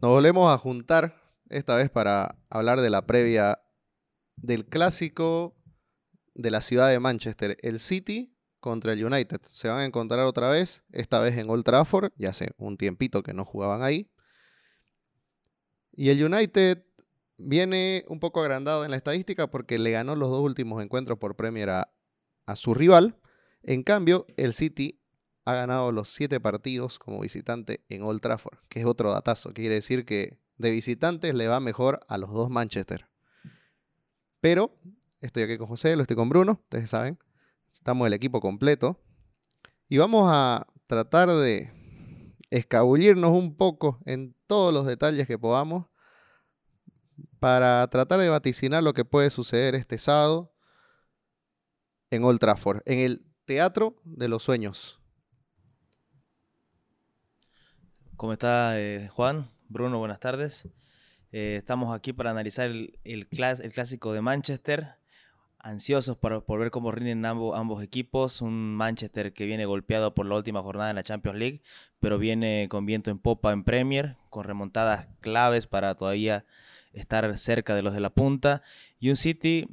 Nos volvemos a juntar esta vez para hablar de la previa del clásico de la ciudad de Manchester, el City contra el United. Se van a encontrar otra vez, esta vez en Old Trafford, ya hace un tiempito que no jugaban ahí. Y el United viene un poco agrandado en la estadística porque le ganó los dos últimos encuentros por Premier a, a su rival. En cambio, el City ha ganado los siete partidos como visitante en Old Trafford, que es otro datazo. Quiere decir que de visitantes le va mejor a los dos Manchester. Pero estoy aquí con José, lo estoy con Bruno, ustedes saben. Estamos el equipo completo. Y vamos a tratar de escabullirnos un poco en todos los detalles que podamos para tratar de vaticinar lo que puede suceder este sábado en Old Trafford, en el Teatro de los Sueños. ¿Cómo está eh, Juan? Bruno, buenas tardes. Eh, estamos aquí para analizar el, clásico de Manchester. Ansiosos por, por ver cómo rinden ambos, ambos, equipos. Un Manchester que viene golpeado por la última jornada en la Champions League, pero viene con viento en popa en Premier, con remontadas claves para todavía estar cerca de los de la punta. Y un City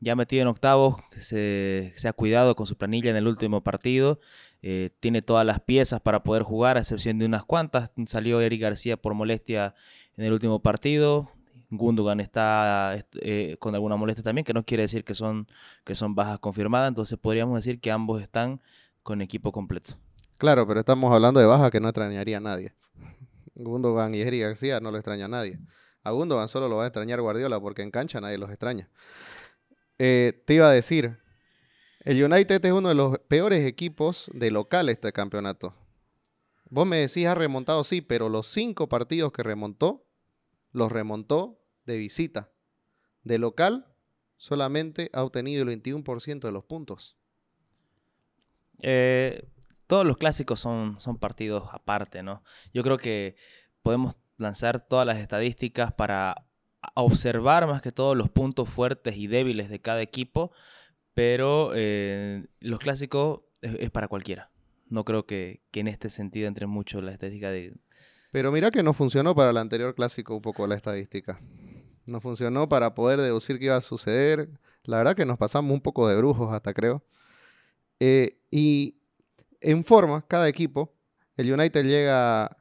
ya metido en octavos, se, se ha cuidado con su planilla en el último partido eh, tiene todas las piezas para poder jugar, a excepción de unas cuantas. Salió Eric García por molestia en el último partido. Gundogan está eh, con alguna molestia también, que no quiere decir que son, que son bajas confirmadas. Entonces podríamos decir que ambos están con equipo completo. Claro, pero estamos hablando de bajas que no extrañaría a nadie. Gundogan y Eric García no lo extraña a nadie. A Gundogan solo lo va a extrañar Guardiola porque en cancha nadie los extraña. Eh, te iba a decir, el United es uno de los peores equipos de local este campeonato. Vos me decís, ha remontado, sí, pero los cinco partidos que remontó, los remontó de visita. De local, solamente ha obtenido el 21% de los puntos. Eh, todos los clásicos son, son partidos aparte, ¿no? Yo creo que podemos lanzar todas las estadísticas para observar más que todos los puntos fuertes y débiles de cada equipo pero eh, los clásicos es, para cualquiera. No creo que, en este sentido entre mucho la estadística de... Pero mira que no funcionó para el anterior clásico un poco la estadística. No funcionó para poder deducir qué iba a suceder. La verdad que nos pasamos un poco de brujos hasta creo. Eh, y en forma, cada equipo, el United llega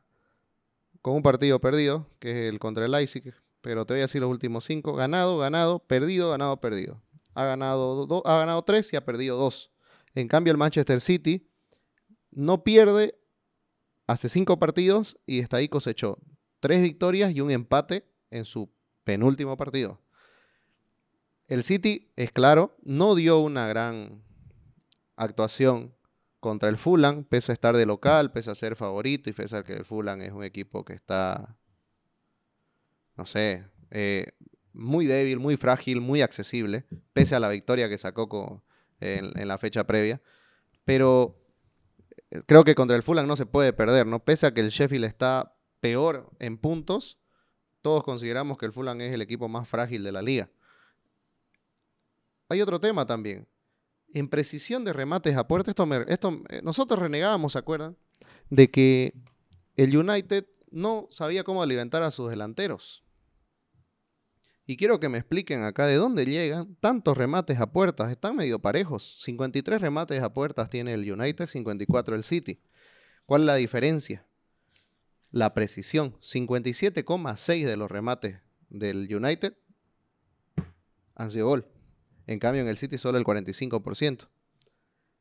con un partido perdido, que es el contra el Leipzig, pero te voy a decir los últimos cinco, ganado, ganado, perdido, ganado, perdido ha ganado, ha ganado tres y ha perdido dos. En cambio, el Manchester City no pierde hace cinco partidos y está ahí cosechó tres victorias y un empate en su penúltimo partido. El City, es claro, no dio una gran actuación contra el Fulham, pese a estar de local, pese a ser favorito y pese a que el Fulham es un equipo que está, no sé, eh, muy débil, muy frágil, muy accesible, pese a la victoria que sacó en, la fecha previa. Pero eh, creo que contra el Fulham no se puede perder, ¿no? Pese a que el Sheffield está peor en puntos, todos consideramos que el Fulham es el equipo más frágil de la liga. Hay otro tema también. En precisión de remates a puerta, esto, esto eh, nosotros renegábamos, ¿se acuerdan? De que el United no sabía cómo alimentar a sus delanteros. Y quiero que me expliquen acá de dónde llegan tantos remates a puertas. Están medio parejos. 53 remates a puertas tiene el United, 54 el City. ¿Cuál es la diferencia? La precisión. 57,6 de los remates del United han sido gol. En cambio, en el City solo el 45%.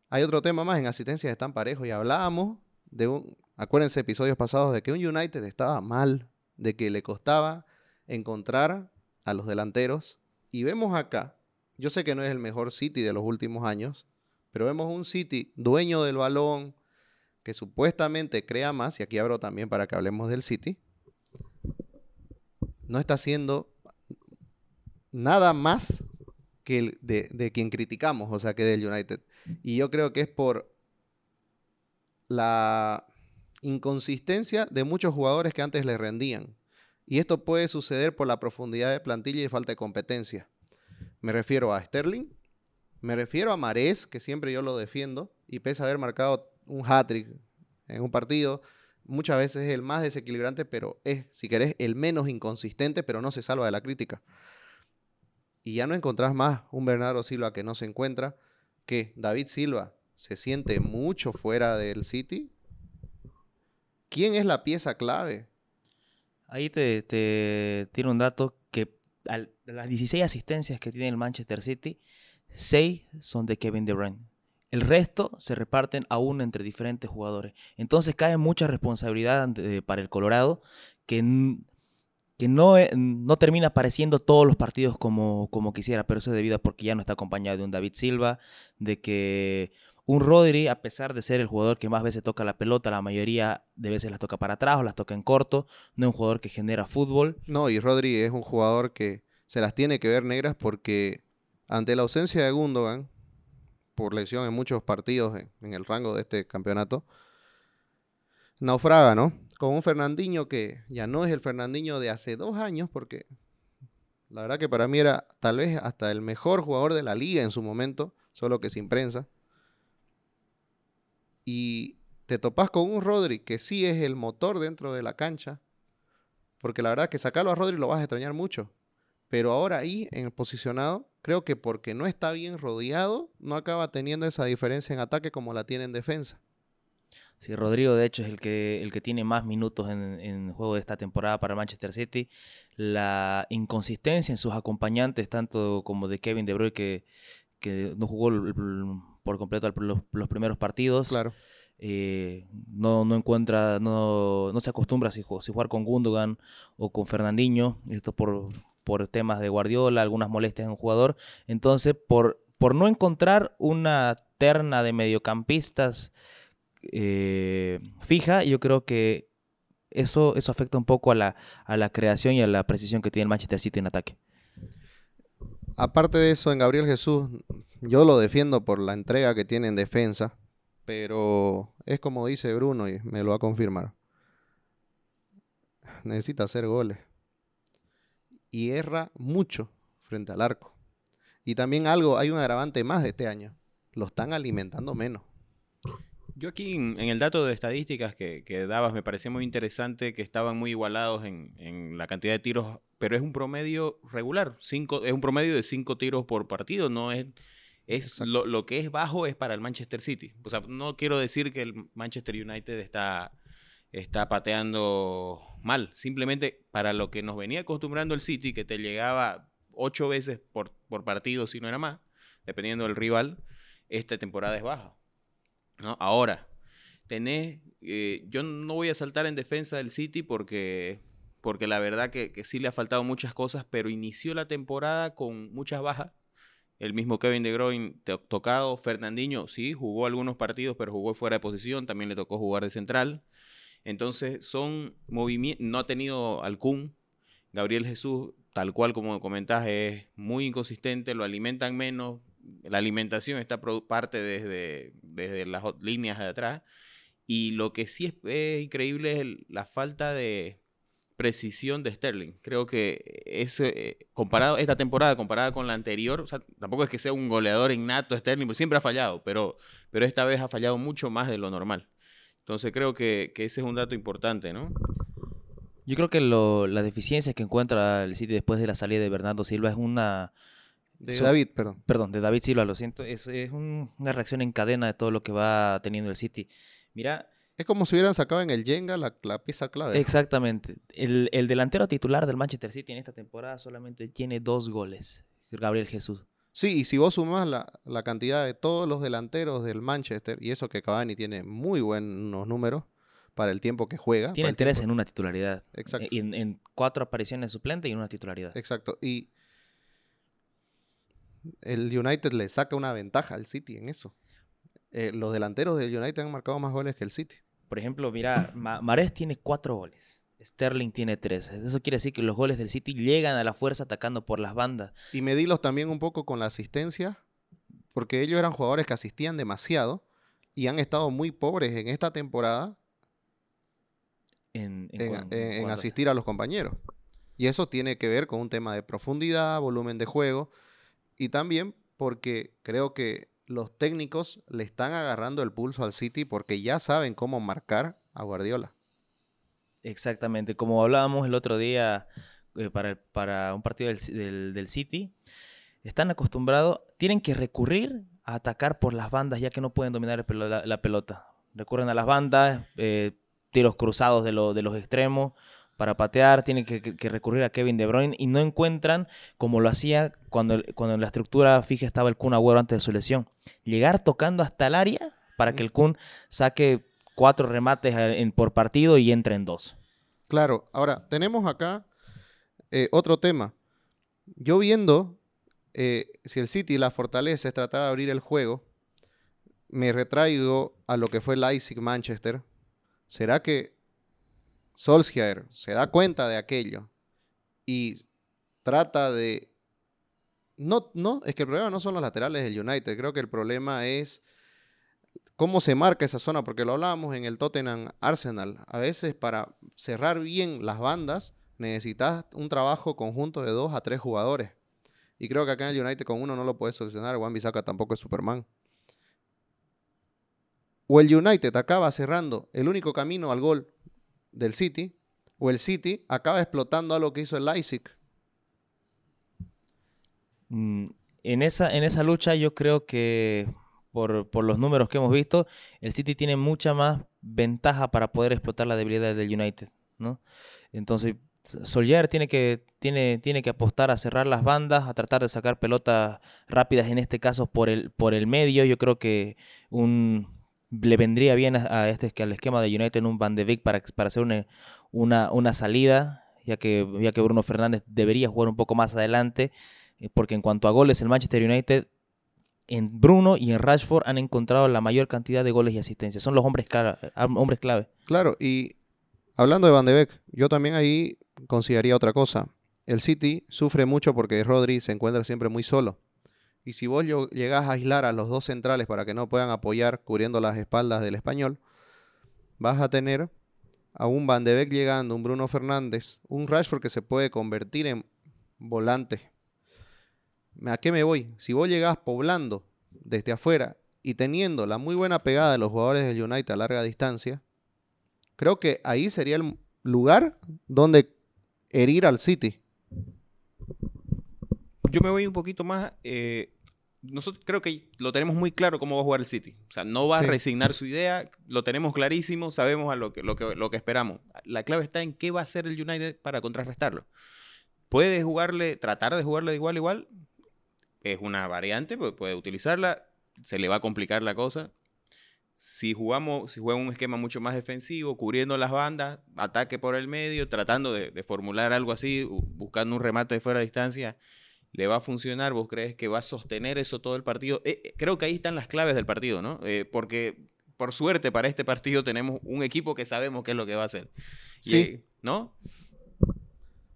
Hay otro tema más, en asistencias están parejos y hablábamos de un, acuérdense episodios pasados de que un United estaba mal, de que le costaba encontrar a los delanteros. Y vemos acá, yo sé que no es el mejor City de los últimos años, pero vemos un City dueño del balón, que supuestamente crea más, y aquí abro también para que hablemos del City, no está haciendo nada más que de, de, quien criticamos, o sea, que del United. Y yo creo que es por la inconsistencia de muchos jugadores que antes le rendían. Y esto puede suceder por la profundidad de plantilla y falta de competencia. Me refiero a Sterling, me refiero a Marés, que siempre yo lo defiendo, y pese a haber marcado un hat-trick en un partido, muchas veces es el más desequilibrante, pero es, si querés, el menos inconsistente, pero no se salva de la crítica. Y ya no encontrás más un Bernardo Silva que no se encuentra, que David Silva se siente mucho fuera del City. ¿Quién es la pieza clave? Ahí te, te tiene un dato que de las 16 asistencias que tiene el Manchester City, 6 son de Kevin De Bruyne. El resto se reparten aún entre diferentes jugadores. Entonces cae mucha responsabilidad para el Colorado que, que no, e, no, termina apareciendo todos los partidos como, como quisiera, pero eso es debido a porque ya no está acompañado de un David Silva, de que un Rodri, a pesar de ser el jugador que más veces toca la pelota, la mayoría de veces las toca para atrás o las toca en corto, no es un jugador que genera fútbol. No, y Rodri es un jugador que se las tiene que ver negras porque ante la ausencia de Gundogan, por lesión en muchos partidos en, el rango de este campeonato, naufraga, ¿no? Con un Fernandinho que ya no es el Fernandinho de hace dos años, porque la verdad que para mí era tal vez hasta el mejor jugador de la liga en su momento, solo que sin prensa. Y te topas con un Rodri que sí es el motor dentro de la cancha, porque la verdad que sacarlo a Rodri lo vas a extrañar mucho. Pero ahora ahí, en el posicionado, creo que porque no está bien rodeado, no acaba teniendo esa diferencia en ataque como la tiene en defensa. Sí, Rodrigo de hecho es el que, el que tiene más minutos en, en juego de esta temporada para Manchester City. La inconsistencia en sus acompañantes, tanto como de Kevin De Bruyne, que, que no jugó por completo los, primeros partidos. Claro. Eh, no, no encuentra, no, no se acostumbra si, si jugar con Gundogan o con Fernandinho. Esto por, por temas de Guardiola, algunas molestias en un jugador. Entonces, por, por no encontrar una terna de mediocampistas eh, fija, yo creo que eso, eso afecta un poco a la, a la creación y a la precisión que tiene el Manchester City en ataque. Aparte de eso, en Gabriel Jesús, yo lo defiendo por la entrega que tiene en defensa, pero es como dice Bruno y me lo va a confirmar. Necesita hacer goles y erra mucho frente al arco. Y también algo, hay un agravante más de este año. Lo están alimentando menos. Yo aquí en, el dato de estadísticas que, dabas me parecía muy interesante que estaban muy igualados en, la cantidad de tiros, pero es un promedio regular. Cinco, es un promedio de cinco tiros por partido, no es... Es lo, lo, que es bajo es para el Manchester City. O sea, no quiero decir que el Manchester United está está pateando mal. Simplemente para lo que nos venía acostumbrando el City, que te llegaba ocho veces por, por partido, si no era más, dependiendo del rival, esta temporada es baja. ¿no? Ahora, tenés, eh, yo no voy a saltar en defensa del City porque, porque la verdad que, que sí le ha faltado muchas cosas, pero inició la temporada con muchas bajas. El mismo Kevin De Bruyne tocado, Fernandinho sí, jugó algunos partidos, pero jugó fuera de posición, también le tocó jugar de central. Entonces, son movimientos, no ha tenido al Gabriel Jesús, tal cual como comentás, es muy inconsistente, lo alimentan menos, la alimentación está parte desde, desde las líneas de atrás. Y lo que sí es, increíble es la falta de precisión de Sterling. Creo que es, eh, comparado, esta temporada comparada con la anterior, tampoco es que sea un goleador innato Sterling, porque siempre ha fallado, pero, pero esta vez ha fallado mucho más de lo normal. Entonces creo que, ese es un dato importante, ¿no? Yo creo que lo, las deficiencias que encuentra el City después de la salida de Bernardo Silva es una... De David, perdón. Perdón, de David Silva, lo siento. Es, es una reacción en cadena de todo lo que va teniendo el City. Mira... Es como si hubieran sacado en el Jenga la, pieza clave. Exactamente. El, el delantero titular del Manchester City en esta temporada solamente tiene dos goles. Gabriel Jesús. Sí, y si vos sumás la, cantidad de todos los delanteros del Manchester, y eso que Cavani tiene muy buenos números para el tiempo que juega. Tiene tres en una titularidad. Exacto. En, en, cuatro apariciones suplente y en una titularidad. Exacto. Y el United le saca una ventaja al City en eso. Eh, los delanteros del United han marcado más goles que el City. Por ejemplo, mira, Marés tiene cuatro goles. Sterling tiene tres. Eso quiere decir que los goles del City llegan a la fuerza atacando por las bandas. Y medilos también un poco con la asistencia, porque ellos eran jugadores que asistían demasiado y han estado muy pobres en esta temporada en, asistir a los compañeros. Y eso tiene que ver con un tema de profundidad, volumen de juego y también porque creo que los técnicos le están agarrando el pulso al City porque ya saben cómo marcar a Guardiola. Exactamente, como hablábamos el otro día eh, para, un partido del, City, están acostumbrados, tienen que recurrir a atacar por las bandas ya que no pueden dominar la, pelota. Recurren a las bandas, eh, tiros cruzados de los extremos, para patear, tienen que, recurrir a Kevin De Bruyne y no encuentran como lo hacía cuando, cuando en la estructura fija estaba el Kun Agüero antes de su lesión. Llegar tocando hasta el área para que el Kun saque cuatro remates en, por partido y entre en dos. Claro, ahora tenemos acá eh, otro tema. Yo viendo eh, si el City la fortaleza es tratar de abrir el juego, me retraigo a lo que fue Leipzig Manchester. ¿Será que Solskjaer se da cuenta de aquello y trata de... No, no, es que el problema no son los laterales del United, creo que el problema es cómo se marca esa zona, porque lo hablábamos en el Tottenham Arsenal. A veces para cerrar bien las bandas necesitas un trabajo conjunto de dos a tres jugadores. Y creo que acá en el United con uno no lo puedes solucionar. Juan Bisaca tampoco es Superman. O el United acaba cerrando el único camino al gol del City, o el City acaba explotando a lo que hizo el Leipzig. Mm, en esa, en esa lucha yo creo que por, los números que hemos visto, el City tiene mucha más ventaja para poder explotar la debilidad del United, ¿no? Entonces, Solskjaer tiene que, tiene, tiene que apostar a cerrar las bandas, a tratar de sacar pelotas rápidas, en este caso por el, por el medio. Yo creo que un, le vendría bien a, este al esquema de United en un Van de Beek para, para hacer una, una, salida, ya que, ya que Bruno Fernández debería jugar un poco más adelante, eh, porque en cuanto a goles, el Manchester United en Bruno y en Rashford han encontrado la mayor cantidad de goles y asistencias. Son los hombres clave. Hombres clave. Claro, y hablando de Van de Beek, yo también ahí consideraría otra cosa. El City sufre mucho porque Rodri se encuentra siempre muy solo. Y si vos llegás a aislar a los dos centrales para que no puedan apoyar cubriendo las espaldas del español, vas a tener a un Van de Beek llegando, un Bruno Fernández, un Rashford que se puede convertir en volante. ¿A qué me voy? Si vos llegás poblando desde afuera y teniendo la muy buena pegada de los jugadores del United a larga distancia, creo que ahí sería el lugar donde herir al City yo me voy un poquito más. Eh, nosotros creo que lo tenemos muy claro cómo va a jugar el City. O sea, no va a resignar su idea, lo tenemos clarísimo, sabemos a lo que, lo, que, lo que esperamos. La clave está en qué va a hacer el United para contrarrestarlo. Puede jugarle, tratar de jugarle de igual a igual, es una variante, puede utilizarla, se le va a complicar la cosa. Si jugamos, si juega un esquema mucho más defensivo, cubriendo las bandas, ataque por el medio, tratando de, de formular algo así, buscando un remate de fuera de distancia, le va a funcionar? ¿Vos crees que va a sostener eso todo el partido? Eh, eh, creo que ahí están las claves del partido, ¿no? Eh, porque por suerte para este partido tenemos un equipo que sabemos qué es lo que va a hacer. sí. ¿No?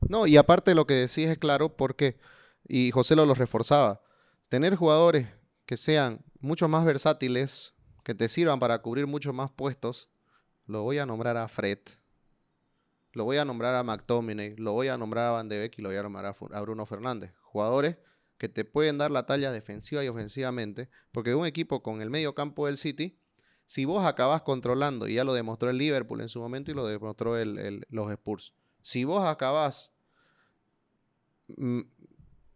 No, y aparte lo que decís es claro porque, y José lo, lo reforzaba, tener jugadores que sean mucho más versátiles, que te sirvan para cubrir muchos más puestos, lo voy a nombrar a Fred, lo voy a nombrar a McTominay, lo voy a nombrar a Van de Beek y lo voy a nombrar a Bruno Fernández. Jugadores que te pueden dar la talla defensiva y ofensivamente, porque un equipo con el medio campo del City, si vos acabas controlando, y ya lo demostró el Liverpool en su momento y lo demostró los Spurs, si vos acabas mm,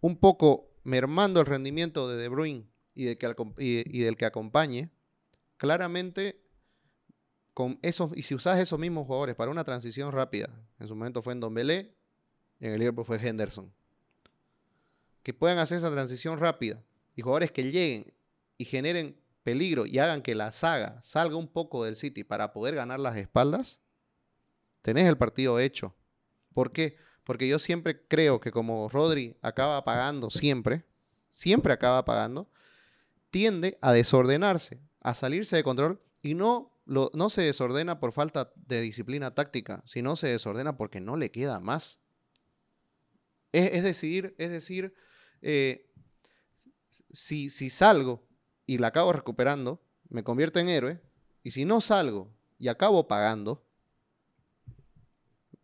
un poco mermando el rendimiento de De Bruyne y, del que acompañe, claramente y si usas esos mismos jugadores para una transición rápida, en su momento fue en Don Belé, en el Liverpool fue Henderson que puedan hacer esa transición rápida y jugadores que lleguen y generen peligro y hagan que la saga salga un poco del City para poder ganar las espaldas, tenés el partido hecho. ¿Por qué? Porque yo siempre creo que como Rodri acaba pagando siempre, siempre acaba pagando, tiende a desordenarse, a salirse de control y no, no se desordena por falta de disciplina táctica, sino se desordena porque no le queda más. Es, es decir, es decir, eh, si, si salgo y la acabo recuperando, me convierto en héroe. Y si no salgo y acabo pagando,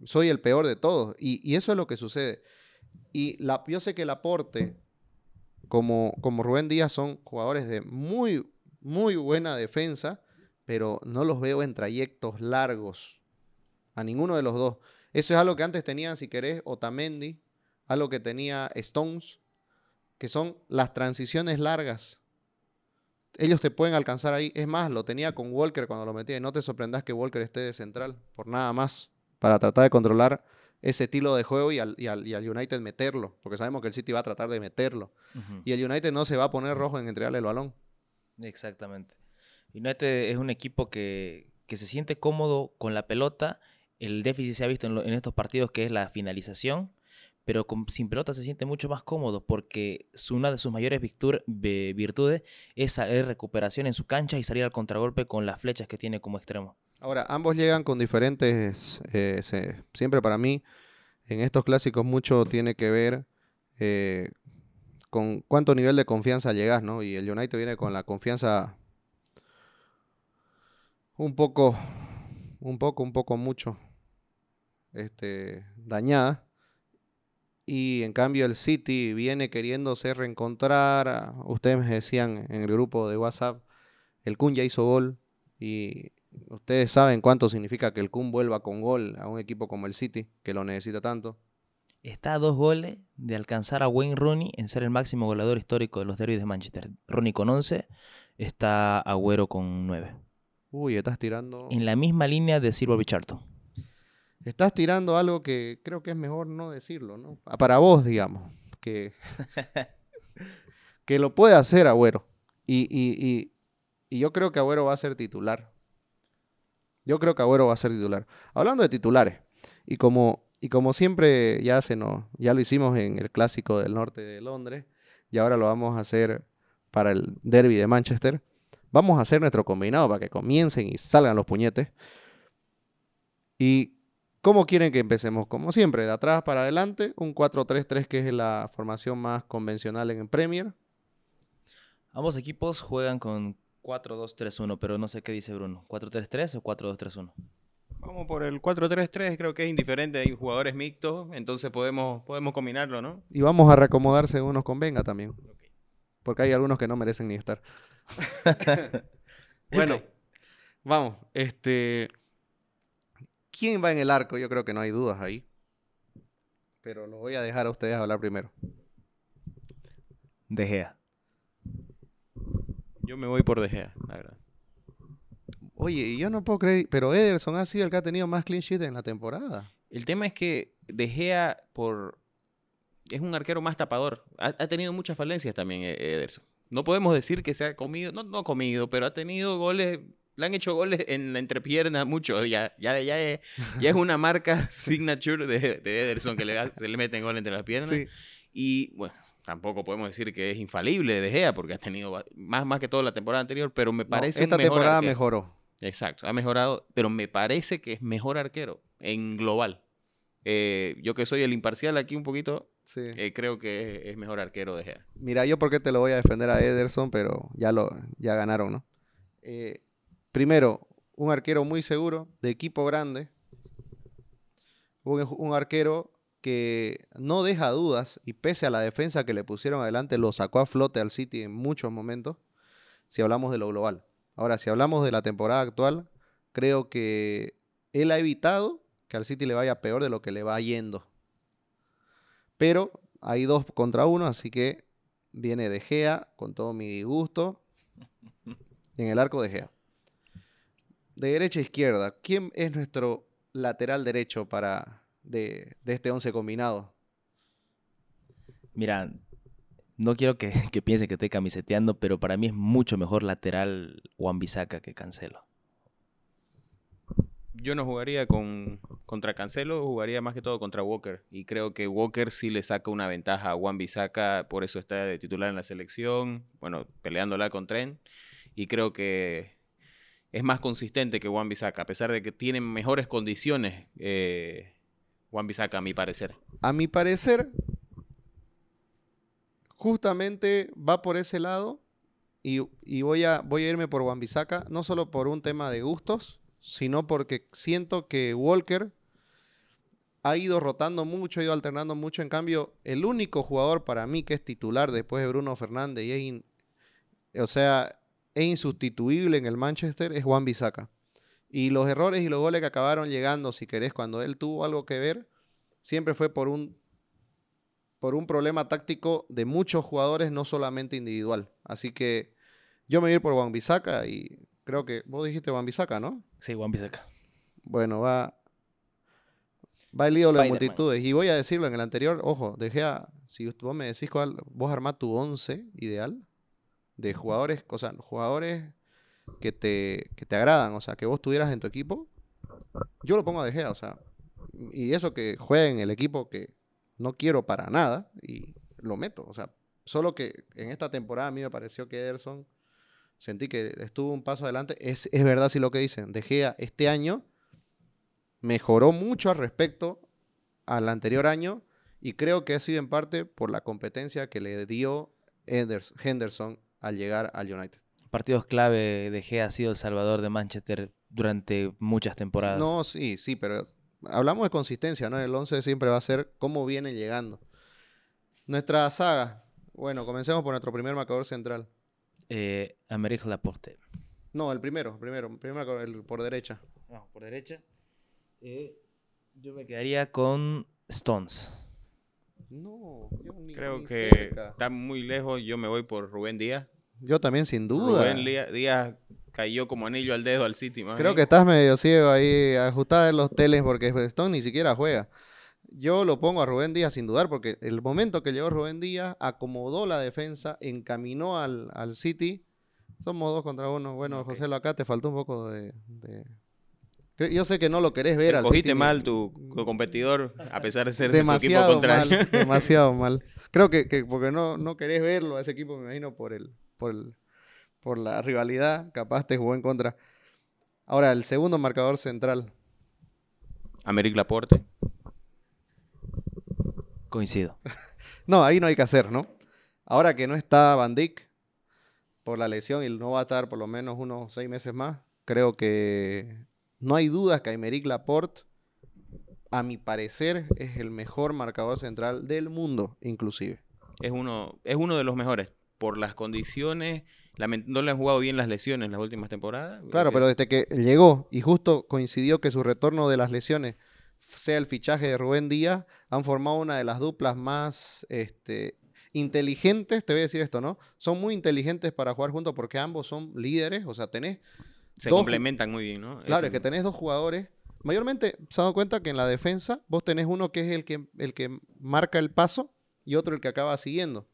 soy el peor de todos. Y, eso es lo que sucede. Y la, yo sé que el aporte, como, como Rubén Díaz, son jugadores de muy, muy buena defensa, pero no los veo en trayectos largos. a ninguno de los dos. Eso es algo que antes tenían, si querés, Otamendi, algo que tenía Stones, que son las transiciones largas. Ellos te pueden alcanzar ahí. Es más, lo tenía con Walker cuando lo metía. Y no te sorprendas que Walker esté de central, por nada más, para tratar de controlar ese estilo de juego y al, y al, y al United meterlo. Porque sabemos que el City va a tratar de meterlo. Y el United no se va a poner rojo en entregarle el balón. Exactamente. United es un equipo que, que se siente cómodo con la pelota. El déficit se ha visto en, estos partidos que es la finalización. Pero con- sin pelota se siente mucho más cómodo porque una de sus mayores virtudes es salir recuperación en su cancha y salir al contragolpe con las flechas que tiene como extremo. Ahora, ambos llegan con diferentes, eh, siempre para mí, en estos clásicos mucho tiene que ver eh, con cuánto nivel de confianza llegas, ¿no? Y el United viene con la confianza un poco, un poco, un poco mucho este, dañada. Y en cambio el City viene queriéndose reencontrar. Ustedes me decían en el grupo de WhatsApp, el Kun ya hizo gol y ustedes saben cuánto significa que el Kun vuelva con gol a un equipo como el City, que lo necesita tanto. Está a dos goles de alcanzar a Wayne Rooney en ser el máximo goleador histórico de los derbis de Manchester. Rooney con 11, está Agüero con 9. Uy, estás tirando. En la misma línea de Sir Bobby Charlton. Estás tirando algo que creo que es mejor no decirlo, ¿no? Para vos, digamos. Que, que lo puede hacer Agüero. Y, y, y, y yo creo que Agüero va a ser titular. Yo creo que Agüero va a ser titular. Hablando de titulares, y como, y como siempre ya, se nos, ya lo hicimos en el clásico del norte de Londres, y ahora lo vamos a hacer para el derby de Manchester, vamos a hacer nuestro combinado para que comiencen y salgan los puñetes. Y ¿Cómo quieren que empecemos? Como siempre, de atrás para adelante, un 4-3-3 que es la formación más convencional en el Premier. Ambos equipos juegan con 4-2-3-1, pero no sé qué dice Bruno. ¿4-3-3 o 4-2-3-1? Vamos por el 4-3-3, creo que es indiferente, hay jugadores mixtos, entonces podemos, podemos combinarlo, ¿no? Y vamos a reacomodar según nos convenga también. Porque hay algunos que no merecen ni estar. bueno, vamos. Este, ¿Quién va en el arco? Yo creo que no hay dudas ahí. Pero lo voy a dejar a ustedes hablar primero. De Gea. Yo me voy por De Gea, la verdad. Oye, yo no puedo creer, pero Ederson ha sido el que ha tenido más clean sheet en la temporada. El tema es que De Gea por... es un arquero más tapador. Ha, ha tenido muchas falencias también eh, Ederson. No podemos decir que se ha comido, no, no comido, pero ha tenido goles, le han hecho goles en la entrepierna mucho. Ya, ya, ya, es, ya es una marca signature de, de Ederson que le, da- se le meten gol entre las piernas. Sí. Y bueno, tampoco podemos decir que es infalible De Gea, porque ha tenido más, más que todo la temporada anterior, pero me No, parece esta un mejor temporada arquero. mejoró. Exacto, ha mejorado, pero me parece que es mejor arquero en global. Eh, yo que soy el imparcial aquí un poquito, Sí. eh, creo que es, es mejor arquero de Gea. Mira, yo porque te lo voy a defender a Ederson, pero ya lo ya ganaron, ¿no? Eh, primero, un arquero muy seguro, de equipo grande. Un, un arquero que no deja dudas y pese a la defensa que le pusieron adelante, lo sacó a flote al City en muchos momentos, si hablamos de lo global. Ahora, si hablamos de la temporada actual, creo que él ha evitado que al City le vaya peor de lo que le va yendo. Pero hay dos contra uno, así que viene De Gea con todo mi disgusto. En el arco De Gea. De derecha a izquierda, ¿quién es nuestro lateral derecho para de, de este once combinado? Mira, no quiero que, que piense que estoy camiseteando, pero para mí es mucho mejor lateral Juan Bisaca que Cancelo. Yo no jugaría con, contra Cancelo, jugaría más que todo contra Walker. Y creo que Walker sí le saca una ventaja a Juan Bisaca, por eso está de titular en la selección, bueno, peleándola con Tren. Y creo que es más consistente que Juan Bisaca, a pesar de que tiene mejores condiciones eh, Juan Bisaca, a mi parecer. A mi parecer, justamente va por ese lado y, y voy, a, voy a irme por Wambisaka, no solo por un tema de gustos, sino porque siento que Walker ha ido rotando mucho, ha ido alternando mucho. En cambio, el único jugador para mí que es titular después de Bruno Fernández y es, o sea, es insustituible en el Manchester es Juan Bisaca. Y los errores y los goles que acabaron llegando, si querés, cuando él tuvo algo que ver, siempre fue por un, por un problema táctico de muchos jugadores, no solamente individual. Así que yo me voy a ir por Juan Bisaca y creo que vos dijiste Juan Bisaca, ¿no? Sí, Juan Bisaca. Bueno, va, va el ídolo de multitudes. Y voy a decirlo en el anterior, ojo, dejé a, si vos me decís cuál, vos armás tu 11 ideal de jugadores, o sea, jugadores que te, que te agradan, o sea, que vos tuvieras en tu equipo, yo lo pongo a De Gea, o sea, y eso que juegue en el equipo que no quiero para nada, y lo meto, o sea, solo que en esta temporada a mí me pareció que Ederson, sentí que estuvo un paso adelante, es, es verdad si lo que dicen, De Gea este año mejoró mucho al respecto al anterior año, y creo que ha sido en parte por la competencia que le dio Enders- Henderson al llegar al United. Partidos clave de Gea ha sido el salvador de Manchester durante muchas temporadas. No, sí, sí, pero hablamos de consistencia, ¿no? El 11 siempre va a ser cómo viene llegando. Nuestra saga. Bueno, comencemos por nuestro primer marcador central. Eh, Aymeric Laporte. No, el primero, el primero, el por derecha. Vamos por derecha. Eh, yo me quedaría con Stones. No, yo ni, Creo ni que cerca. está muy lejos. Yo me voy por Rubén Díaz. Yo también, sin duda. Rubén Lía- Díaz cayó como anillo al dedo al City. Creo que estás medio ciego ahí, ajustada en los teles, porque Stone ni siquiera juega. Yo lo pongo a Rubén Díaz sin dudar, porque el momento que llegó Rubén Díaz, acomodó la defensa, encaminó al, al City. Somos dos contra uno. Bueno. José, lo acá te faltó un poco de, Yo sé que no lo querés ver al Cogiste City. mal tu, tu competidor, a pesar de ser de tu equipo demasiado contrario. mal, demasiado mal. Creo que, que porque no, no querés verlo a ese equipo, me imagino, por el, por el, por la rivalidad, capaz te jugó en contra. Ahora, el segundo marcador central. Améric Laporte. Coincido. No, ahí no hay que hacer, ¿no? Ahora que no está Van Dijk por la lesión y no va a estar por lo menos unos seis meses más, creo que no hay dudas que Aymeric Laporte, a mi parecer, es el mejor marcador central del mundo, inclusive. Es uno, es uno de los mejores. Por las condiciones, no le han jugado bien las lesiones las últimas temporadas. Claro, Eh, pero desde que llegó y justo coincidió que su retorno de las lesiones sea el fichaje de Rubén Díaz, han formado una de las duplas más este, inteligentes, te voy a decir esto, ¿no? Son muy inteligentes para jugar juntos porque ambos son líderes, o sea, tenés, se dos- complementan muy bien, ¿no? claro, es que tenés dos jugadores, mayormente se han dado cuenta que en la defensa vos tenés uno que es el que, el que marca el paso y otro el que acaba siguiendo.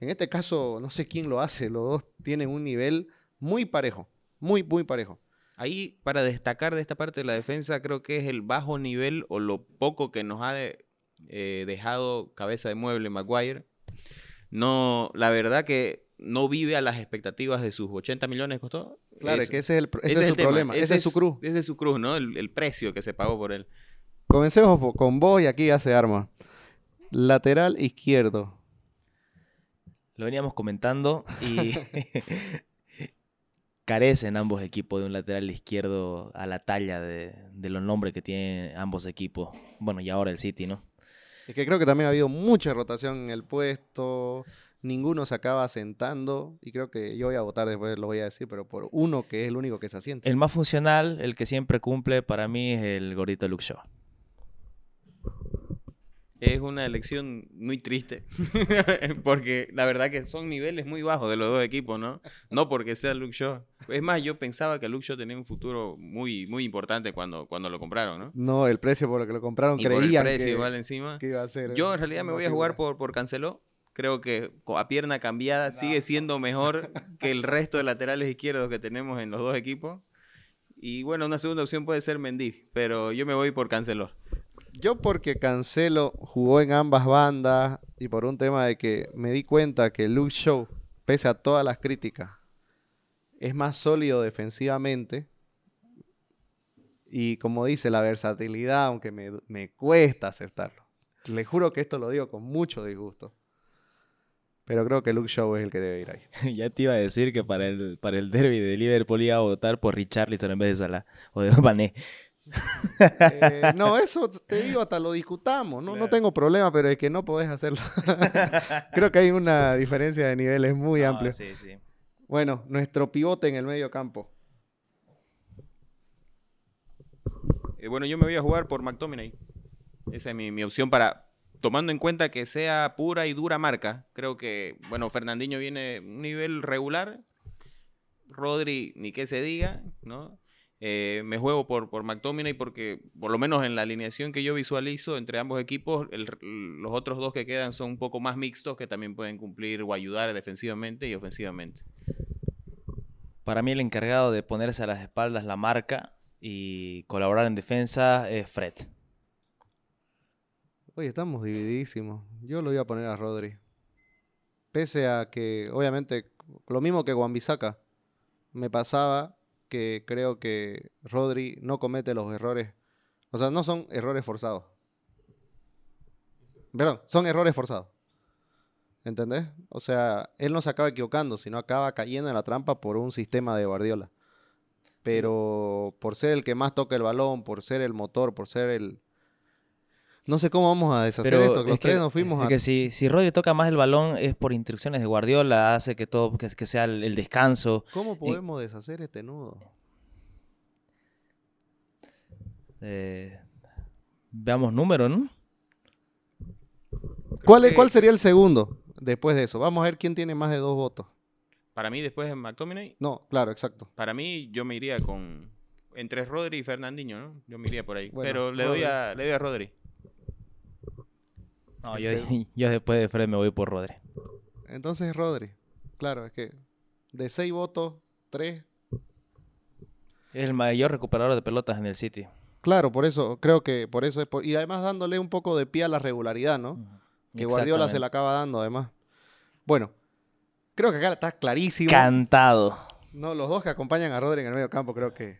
En este caso, no sé quién lo hace, los dos tienen un nivel muy parejo, muy, muy parejo. Ahí, para destacar de esta parte de la defensa, creo que es el bajo nivel o lo poco que nos ha de- eh, dejado cabeza de mueble Maguire. No, la verdad que no vive a las expectativas de sus 80 millones costó. Claro, es Eso. que ese es, el, ese Ese es su tema, problema, ese, es su cruz. Ese es su cruz, ¿no? El, el precio que se pagó por él. Comencemos con vos y aquí ya se arma. Lateral izquierdo. Lo veníamos comentando y carecen ambos equipos de un lateral izquierdo a la talla de, de los nombres que tienen ambos equipos. Bueno, y ahora el City, ¿no? Es que creo que también ha habido mucha rotación en el puesto. Ninguno se acaba sentando. Y creo que yo voy a votar después, lo voy a decir, pero por uno que es el único que se asienta. El más funcional, el que siempre cumple para mí es el gordito Luke Shaw. Es una elección muy triste, porque la verdad que son niveles muy bajos de los dos equipos, ¿no? No porque sea Luke Shaw. Es más, yo pensaba que Luke Shaw tenía un futuro muy, muy importante cuando, cuando lo compraron, ¿no? No, el precio por lo que lo compraron Y por el creían precio que, igual encima. que iba a ser. Yo en realidad me voy a jugar por, por Canceló. Creo que a pierna cambiada sigue siendo mejor que el resto de laterales izquierdos que tenemos en los dos equipos. Y bueno, una segunda opción puede ser Mendy, pero yo me voy por Canceló. Yo porque Cancelo jugó en ambas bandas y por un tema de que me di cuenta que Luke Shaw, pese a todas las críticas, es más sólido defensivamente. Y como dice, la versatilidad, aunque me, me cuesta aceptarlo. Le juro que esto lo digo con mucho disgusto. Pero creo que Luke Shaw es el que debe ir ahí. ya te iba a decir que para el, para el derby de Liverpool iba a votar por Richarlison en vez de Salah o de Mané. Eh, no, eso te digo, hasta lo discutamos. No, no tengo problema, pero es que no podés hacerlo. creo que hay una diferencia de niveles muy No, amplia. Sí, sí. Bueno, nuestro pivote en el medio campo. Eh, bueno, yo me voy a jugar por McTominay. Esa es mi, mi opción para, tomando en cuenta que sea pura y dura marca. Creo que, bueno, Fernandinho viene un nivel regular. Rodri, ni que se diga, ¿no? Eh, me juego por, por McTominay porque, por lo menos en la alineación que yo visualizo entre ambos equipos, el- los otros dos que quedan son un poco más mixtos que también pueden cumplir o ayudar defensivamente y ofensivamente. Para mí el encargado de ponerse a las espaldas la marca y colaborar en defensa es Fred. Oye, estamos divididísimos. Yo lo voy a poner a Rodri. Pese a que, obviamente, lo mismo que Wan-Bissaka, me pasaba que creo que Rodri no comete los errores. O sea, no son errores forzados. Perdón, son errores forzados. ¿Entendés? O sea, él no se acaba equivocando, sino acaba cayendo en la trampa por un sistema de Guardiola. Pero por ser el que más toca el balón, por ser el motor, por ser el, no sé cómo vamos a deshacer Pero esto. Los es que- tres nos fuimos a. que si, si Rodri toca más el balón es por instrucciones de Guardiola, hace que todo que, que sea el, el descanso. ¿Cómo podemos deshacer este nudo? Eh, veamos números, ¿no? ¿Cuál, que- ¿Cuál sería el segundo después de eso? Vamos a ver quién tiene más de dos votos. Para mí, después de McTominay, No, claro, exacto. para mí yo me iría con entre Rodri y Fernandinho, ¿no? Yo me iría por ahí. Bueno, Pero le doy, a, le doy a Rodri. No, yo, después de Fred me voy por Rodri. Entonces Rodri. Claro, es que de seis votos, tres. Es el mayor recuperador de pelotas en el City. Claro, por eso, creo que por eso es. por- y además dándole un poco de pie a la regularidad, ¿no? Que Guardiola se la acaba dando, además. Bueno, creo que acá está clarísimo. Cantado. no, los dos que acompañan a Rodri en el medio campo, creo que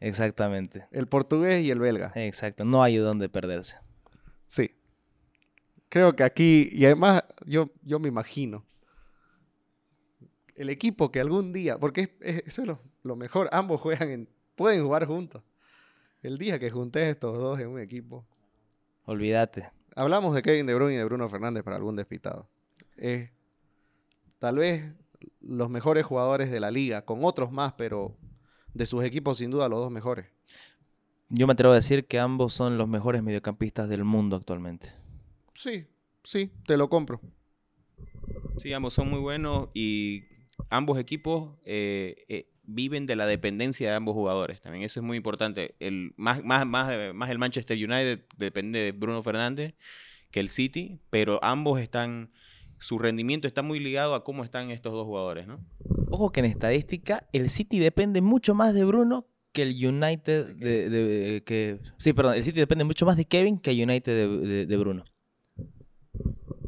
Exactamente. el portugués y el belga. Exacto. No hay de dónde perderse. Creo que aquí, y además yo, yo me imagino, el equipo que algún día, porque es- es- eso es lo, lo mejor, ambos juegan en, pueden jugar juntos. El día que junté estos dos en un equipo, Olvídate. hablamos de Kevin De Bruyne y de Bruno Fernández para algún despistado. Es tal vez los mejores jugadores de la liga, con otros más, pero de sus equipos sin duda los dos mejores. Yo me atrevo a decir que ambos son los mejores mediocampistas del mundo actualmente. Sí, sí, te lo compro. Sí, ambos son muy buenos y ambos equipos eh, eh, viven de la dependencia de ambos jugadores. También eso es muy importante. El, más, más, más, más el Manchester United depende de Bruno Fernández que el City, pero ambos están, su rendimiento está muy ligado a cómo están estos dos jugadores, ¿no? Ojo que en estadística el City depende mucho más de Bruno que el United de, de- que sí, perdón, el City depende mucho más de Kevin que el United de, de- de Bruno.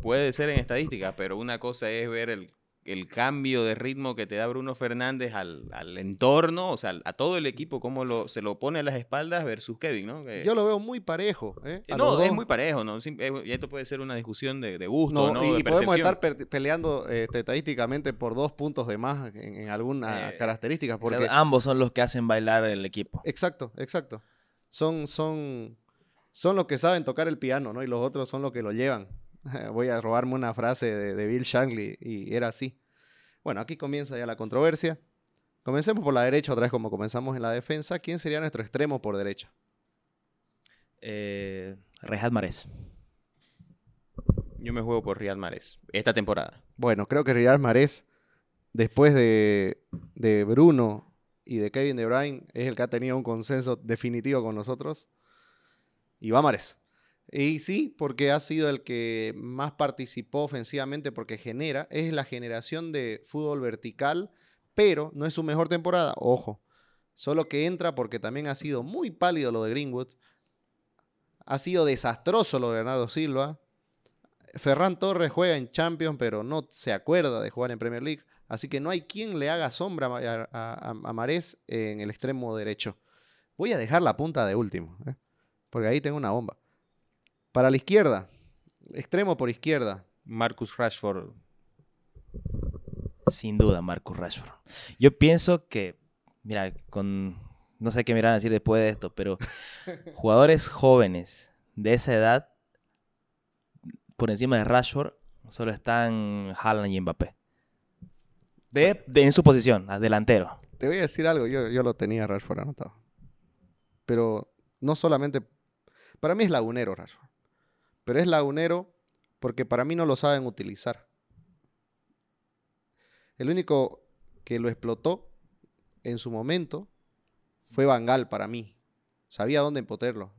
Puede ser en estadística, pero una cosa es ver el, el cambio de ritmo que te da Bruno Fernández al, al entorno, o sea, a todo el equipo, cómo lo, se lo pone a las espaldas versus Kevin, ¿no? Que- Yo lo veo muy parejo. ¿eh? Eh, A No, es muy parejo, ¿no? Eh, Y esto puede ser una discusión de, de gusto, No, ¿no? y de podemos estar peleando este, estadísticamente por dos puntos de más en, en alguna Eh, característica. O sea, Porque, ambos son los que hacen bailar el equipo. exacto, exacto. Son, son, son los que saben tocar el piano, ¿no? Y los otros son los que lo llevan. Voy a robarme una frase de, de Bill Shankly y era así. Bueno, aquí comienza ya la controversia. Comencemos por la derecha, otra vez como comenzamos en la defensa. ¿Quién sería nuestro extremo por derecha? Eh, Rejad Mahrez. Yo me juego por Riyad Mahrez esta temporada. Bueno, creo que Riyad Mahrez, después de, de Bruno y de Kevin De Bruyne, es el que ha tenido un consenso definitivo con nosotros. Y va Mahrez. Y sí, porque ha sido el que más participó ofensivamente porque genera, es la generación de fútbol vertical, pero no es su mejor temporada, ojo. Solo que entra porque también ha sido muy pálido lo de Greenwood. Ha sido desastroso lo de Bernardo Silva. Ferran Torres juega en Champions, pero no se acuerda de jugar en Premier League. Así que no hay quien le haga sombra a, a, Marés en el extremo derecho. Voy a dejar la punta de último, ¿eh? porque ahí tengo una bomba. Para la izquierda, extremo por izquierda. Marcus Rashford. Sin duda, Marcus Rashford. Yo pienso que, mira, con no sé qué me irán a decir después de esto, pero jugadores jóvenes de esa edad, por encima de Rashford, solo están Haaland y Mbappé. De, de- en su posición, a delantero. Te voy a decir algo, yo, yo lo tenía Rashford anotado. Pero no solamente, para mí es lagunero Rashford, pero es lagunero porque para mí no lo saben utilizar. El único que lo explotó en su momento fue Bangal para mí. Sabía dónde empoterlo.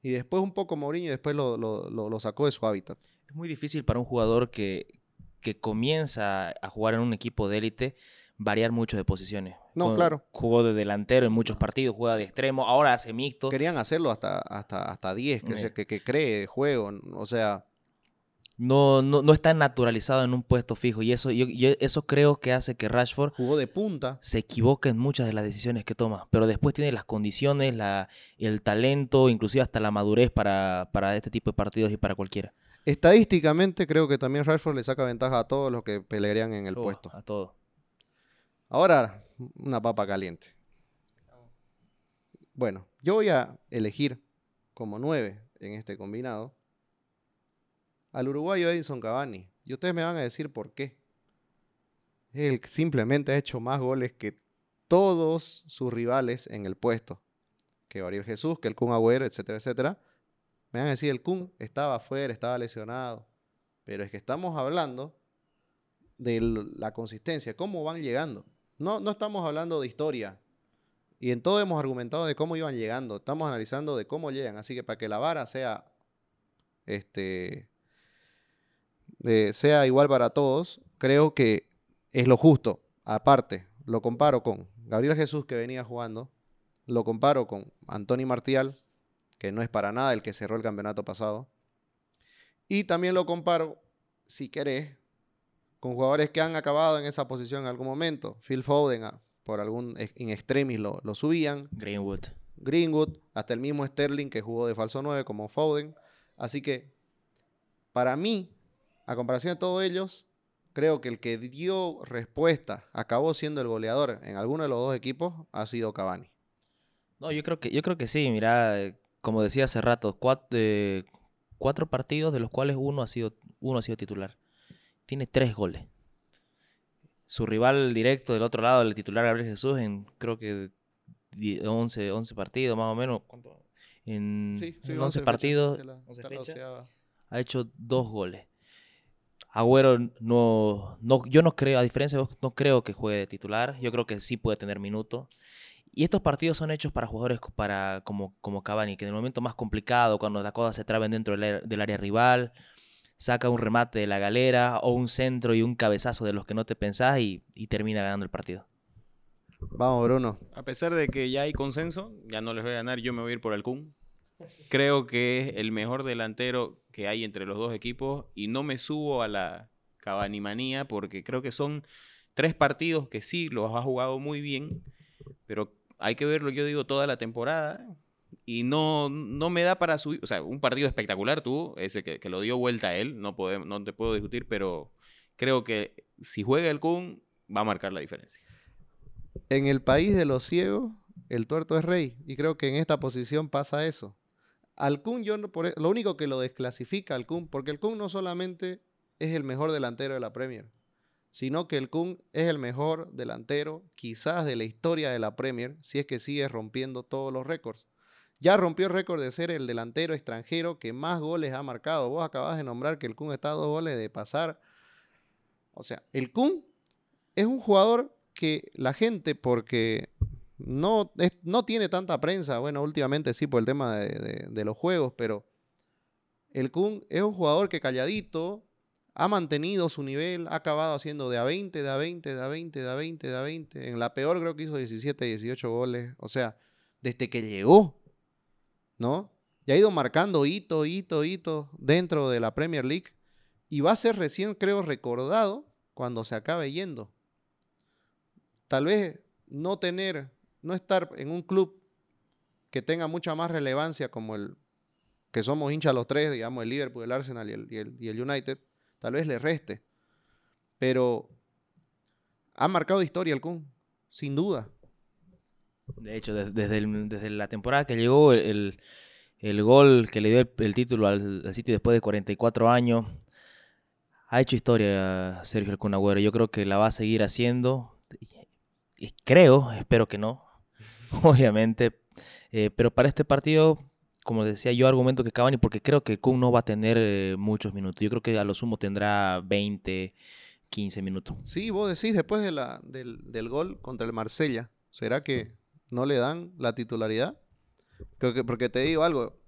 Y después un poco Mourinho y después lo, lo- sacó de su hábitat. Es muy difícil para un jugador que, que comienza a jugar en un equipo de élite variar mucho de posiciones. No, Con- claro. Jugó de delantero en muchos partidos, juega de extremo, ahora hace mixto. Querían hacerlo hasta, hasta, hasta 10, que, que, que cree juego. O sea, No, no, no está naturalizado en un puesto fijo y eso, yo, yo- eso creo que hace que Rashford jugó de punta. se equivoque en muchas de las decisiones que toma, pero después tiene las condiciones, la, el talento, inclusive hasta la madurez para, para este tipo de partidos y para cualquiera. Estadísticamente creo que también Rashford le saca ventaja a todos los que pelearían en el Oh, puesto. A todo. Ahora, una papa caliente. Bueno, yo voy a elegir como 9 en este combinado al uruguayo Edison Cavani. Y ustedes me van a decir por qué. Él simplemente ha hecho más goles que todos sus rivales en el puesto. Que Gabriel Jesús, que el Kun Agüero, etcétera, etcétera. Me van a decir, el Kun estaba afuera, estaba lesionado. Pero es que estamos hablando de la consistencia, cómo van llegando. No, no estamos hablando de historia. Y en todo hemos argumentado de cómo iban llegando. Estamos analizando de cómo llegan. Así que para que la vara sea, este, eh, sea igual para todos, creo que es lo justo. Aparte, lo comparo con Gabriel Jesús que venía jugando. Lo comparo con Anthony Martial, que no es para nada el que cerró el campeonato pasado. Y también lo comparo, si querés, con jugadores que han acabado en esa posición en algún momento. Phil Foden, ah, por algún in extremis lo, lo subían. Greenwood. Greenwood, hasta el mismo Sterling que jugó de falso 9 como Foden. Así que, para mí, a comparación de todos ellos, creo que el que dio respuesta, acabó siendo el goleador en alguno de los dos equipos, ha sido Cavani. No, yo creo que, yo creo que sí, mira, como decía hace rato, cuat- eh, cuatro, partidos de los cuales uno ha sido, uno ha sido titular. Tiene tres goles. Su rival directo del otro lado, el titular Gabriel Jesús, en creo que die- 11, 11 partidos más o menos. ¿cuánto? En, en 11 fechas partidos de la- 11 está la fechas, onceava. ha hecho dos goles. Agüero no, no, yo no creo, a diferencia de vos, no creo que juegue de titular. Yo creo que sí puede tener minutos. Y estos partidos son hechos para jugadores para, como, como Cavani, que en el momento más complicado, cuando las cosas se traben dentro del, del área rival, saca un remate de la galera o un centro y un cabezazo de los que no te pensás y, y termina ganando el partido. Vamos, Bruno. A pesar de que ya hay consenso, ya no les voy a ganar, yo me voy a ir por el Kun. Creo que es el mejor delantero que hay entre los dos equipos y no me subo a la Cavani-manía porque creo que son tres partidos que sí los ha jugado muy bien, pero hay que verlo, yo digo, toda la temporada y no, no me da para subir. O sea, un partido espectacular tuvo, ese que, que lo dio vuelta a él, no, podemos, no te puedo discutir, pero creo que si juega el Kun va a marcar la diferencia. En el país de los ciegos, el tuerto es rey. Y creo que en esta posición pasa eso. Al Kun, yo no- por e- lo único que lo desclasifica al Kun, porque el Kun no solamente es el mejor delantero de la Premier, sino que el Kun es el mejor delantero quizás de la historia de la Premier, si es que sigue rompiendo todos los récords. Ya rompió el récord de ser el delantero extranjero que más goles ha marcado. Vos acabas de nombrar que el Kun está a dos goles de pasar. O sea, el Kun es un jugador que la gente, porque no, no tiene tanta prensa, bueno, últimamente sí por el tema de, de- de los juegos, pero el Kun es un jugador que calladito ha mantenido su nivel, ha acabado haciendo de a 20, de a 20, de a 20, de a 20, de a 20. En la peor creo que hizo 17, 18 goles. O sea, desde que llegó, ¿no? Y ha ido marcando hito, hito, hito dentro de la Premier League. Y va a ser recién, creo, recordado cuando se acabe yendo. Tal vez no tener, no estar en un club que tenga mucha más relevancia como el que somos hinchas los tres, digamos, el Liverpool, el Arsenal y el, United, tal vez le reste. Pero ha marcado historia el sin duda. De hecho, des- desde, desde la temporada que llegó, el, el- gol que le dio el, título al, al City después de 44 años, ha hecho historia Sergio El Kun Agüero. Yo creo que la va a seguir haciendo. Y creo, espero que no, obviamente, Eh, pero para este partido, como decía yo, argumento que Cavani, porque creo que Kun no va a tener eh, muchos minutos. Yo creo que a lo sumo tendrá 20, 15 minutos. Sí, vos decís después de la, del, del gol contra el Marsella, ¿será que no le dan la titularidad? Creo que, porque te digo algo,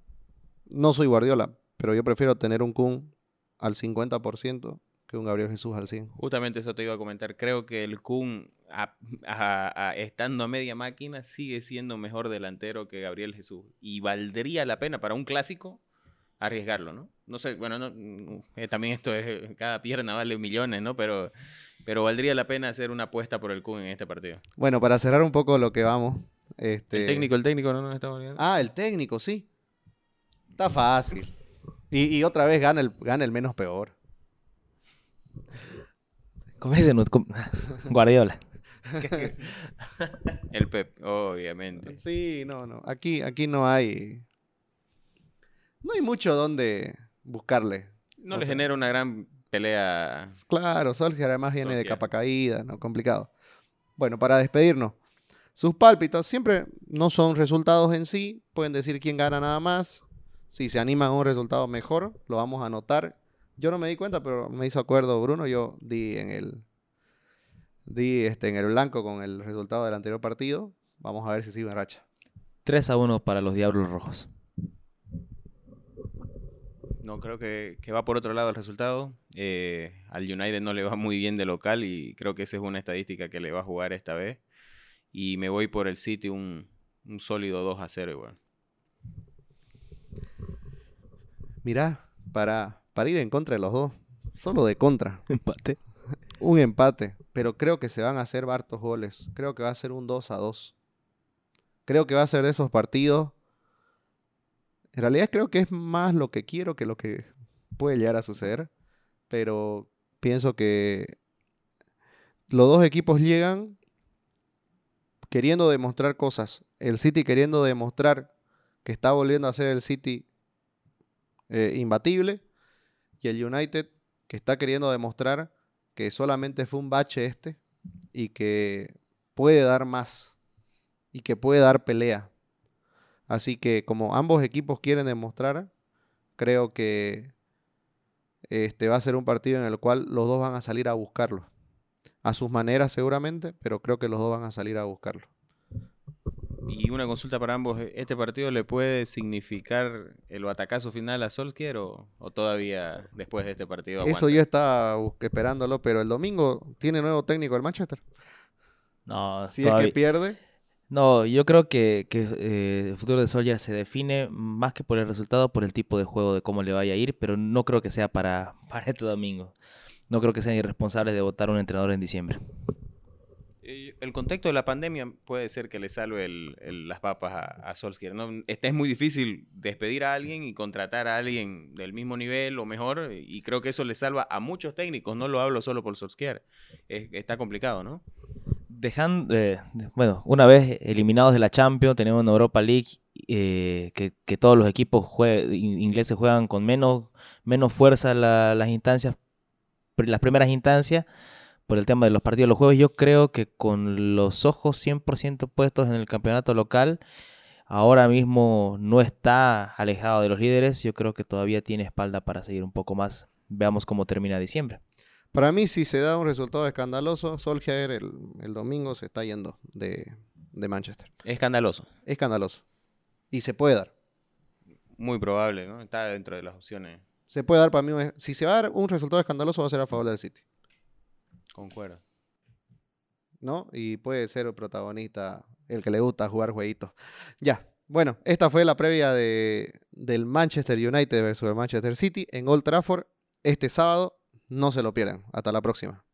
no soy Guardiola, pero yo prefiero tener un Kun al 50% que un Gabriel Jesús al 100%. Justamente eso te iba a comentar. Creo que el Kun, a- estando a media máquina, sigue siendo mejor delantero que Gabriel Jesús. Y valdría la pena para un clásico arriesgarlo, ¿no? No sé, bueno, no, eh, también esto es, eh, cada pierna vale millones, ¿no? Pero, pero valdría la pena hacer una apuesta por el Kun en este partido. Bueno, para cerrar un poco lo que vamos. Este... El técnico, el técnico, no nos estamos olvidando. Ah, el técnico, sí. Está fácil. Y, y otra vez gana el, gana el menos peor. Com- Guardiola. El Pep, obviamente. Sí, no, no. Aquí, aquí no hay. No hay mucho donde buscarle. No O le sea- genera una gran pelea. Claro, Solskjaer además viene de capa caída, ¿no? Complicado. Bueno, para despedirnos. Sus pálpitos siempre no son resultados en sí. Pueden decir quién gana nada más. Si se animan a un resultado mejor, lo vamos a anotar. Yo no me di cuenta, pero me hizo acuerdo Bruno. Yo di en el. Di este, en el blanco con el resultado del anterior partido. Vamos a ver si sigue en racha. 3 a 1 para los Diablos Rojos. No, creo que, que va por otro lado el resultado. Eh, al United no le va muy bien de local y creo que esa es una estadística que le va a jugar esta vez. Y me voy por el City un, un sólido 2 a 0 igual. Mirá, para, para ir en contra de los dos. Solo de contra. Empate. Un empate. Pero creo que se van a hacer hartos goles. Creo que va a ser un 2 a 2. Creo que va a ser de esos partidos. En realidad creo que es más lo que quiero que lo que puede llegar a suceder. Pero pienso que los dos equipos llegan queriendo demostrar cosas. El City queriendo demostrar que está volviendo a ser el City eh, imbatible. Y el United que está queriendo demostrar que solamente fue un bache este y que puede dar más y que puede dar pelea. Así que como ambos equipos quieren demostrar, creo que este va a ser un partido en el cual los dos van a salir a buscarlo. A sus maneras seguramente, pero creo que los dos van a salir a buscarlo. Y una consulta para ambos. ¿Este partido le puede significar el batacazo final a Solskjaer o, o todavía después de este partido Eso yo estaba esperándolo, pero el domingo tiene nuevo técnico el Manchester. No, Si es que pierde, No, yo creo que, que, eh, el futuro de Solskjaer se define más que por el resultado, por el tipo de juego, de cómo le vaya a ir, pero no creo que sea para, para este domingo. No creo que sean irresponsables de votar a un entrenador en diciembre. El contexto de la pandemia puede ser que le salve las papas a, a Solskjaer. ¿no? Este es muy difícil despedir a alguien y contratar a alguien del mismo nivel o mejor, y creo que eso le salva a muchos técnicos. No lo hablo solo por Solskjaer. Es- está complicado, ¿no? Dejando, eh, bueno, una vez eliminados de la Champions, tenemos una Europa League eh, que, todos los equipos ingleses juegan con menos, menos fuerza la- las instancias, las primeras instancias, por el tema de los partidos de los jueves. Yo creo que con los ojos 100% puestos en el campeonato local, ahora mismo no está alejado de los líderes. Yo creo que todavía tiene espalda para seguir un poco más. Veamos cómo termina diciembre. Para mí si se da un resultado escandaloso, Solskjaer el, el domingo se está yendo de, de Manchester. Escandaloso. Escandaloso. Y se puede dar. Muy probable, ¿no? Está dentro de las opciones. Se puede dar para mí. un- Si se va a dar un resultado escandaloso, va a ser a favor del City. Concuerdo. ¿No? Y puede ser el protagonista, el que le gusta jugar jueguitos. Ya. Bueno, esta fue la previa de, del Manchester United versus el Manchester City en Old Trafford este sábado. No se lo pierdan. Hasta la próxima.